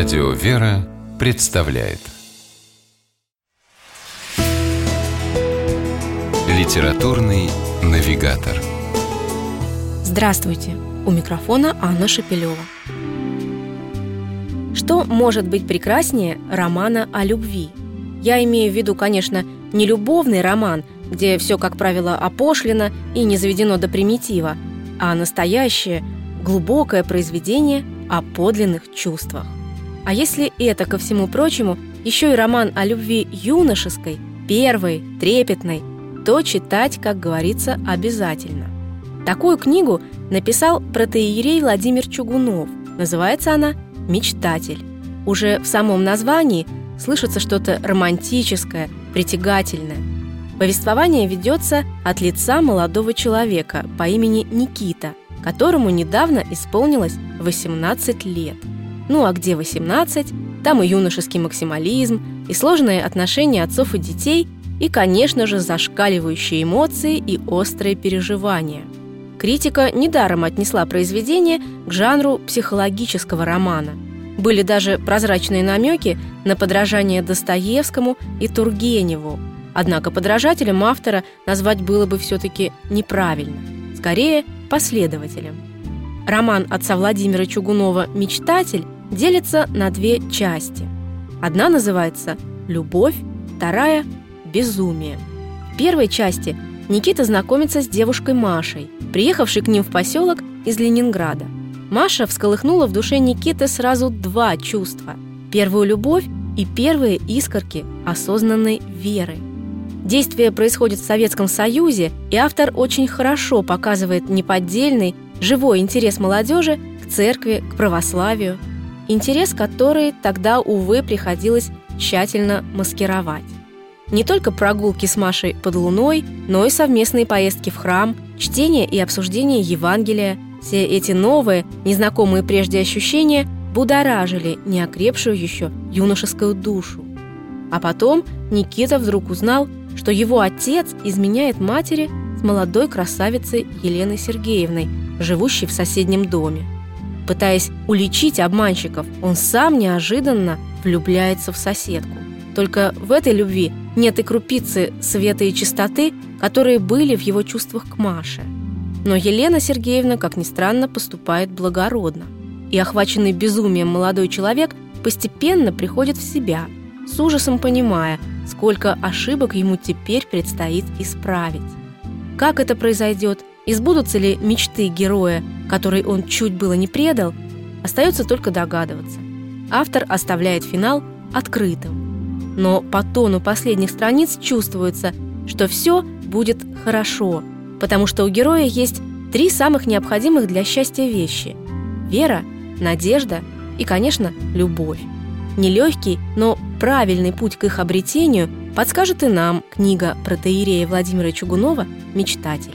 Радио «Вера» представляет Литературный навигатор Здравствуйте! У микрофона Анна Шапилева. Что может быть прекраснее романа о любви? Я имею в виду, конечно, не любовный роман, где все, как правило, опошлено и не заведено до примитива, а настоящее, глубокое произведение о подлинных чувствах. А если это, ко всему прочему, еще и роман о любви юношеской, первой, трепетной, то читать, как говорится, обязательно. Такую книгу написал протеерей Владимир Чугунов. Называется она «Мечтатель». Уже в самом названии слышится что-то романтическое, притягательное. Повествование ведется от лица молодого человека по имени Никита, которому недавно исполнилось 18 лет – ну а где 18, там и юношеский максимализм, и сложные отношения отцов и детей, и, конечно же, зашкаливающие эмоции и острые переживания. Критика недаром отнесла произведение к жанру психологического романа. Были даже прозрачные намеки на подражание Достоевскому и Тургеневу. Однако подражателем автора назвать было бы все-таки неправильно. Скорее, последователем. Роман отца Владимира Чугунова «Мечтатель» делится на две части. Одна называется «Любовь», вторая «Безумие». В первой части Никита знакомится с девушкой Машей, приехавшей к ним в поселок из Ленинграда. Маша всколыхнула в душе Никиты сразу два чувства – первую любовь и первые искорки осознанной веры. Действие происходит в Советском Союзе, и автор очень хорошо показывает неподдельный, живой интерес молодежи к церкви, к православию – интерес который тогда, увы, приходилось тщательно маскировать. Не только прогулки с Машей под луной, но и совместные поездки в храм, чтение и обсуждение Евангелия. Все эти новые, незнакомые прежде ощущения будоражили неокрепшую еще юношескую душу. А потом Никита вдруг узнал, что его отец изменяет матери с молодой красавицей Еленой Сергеевной, живущей в соседнем доме. Пытаясь уличить обманщиков, он сам неожиданно влюбляется в соседку. Только в этой любви нет и крупицы света и чистоты, которые были в его чувствах к Маше. Но Елена Сергеевна, как ни странно, поступает благородно. И охваченный безумием молодой человек постепенно приходит в себя, с ужасом понимая, сколько ошибок ему теперь предстоит исправить. Как это произойдет, избудутся ли мечты героя который он чуть было не предал, остается только догадываться. Автор оставляет финал открытым. Но по тону последних страниц чувствуется, что все будет хорошо, потому что у героя есть три самых необходимых для счастья вещи – вера, надежда и, конечно, любовь. Нелегкий, но правильный путь к их обретению подскажет и нам книга протеерея Владимира Чугунова «Мечтатель».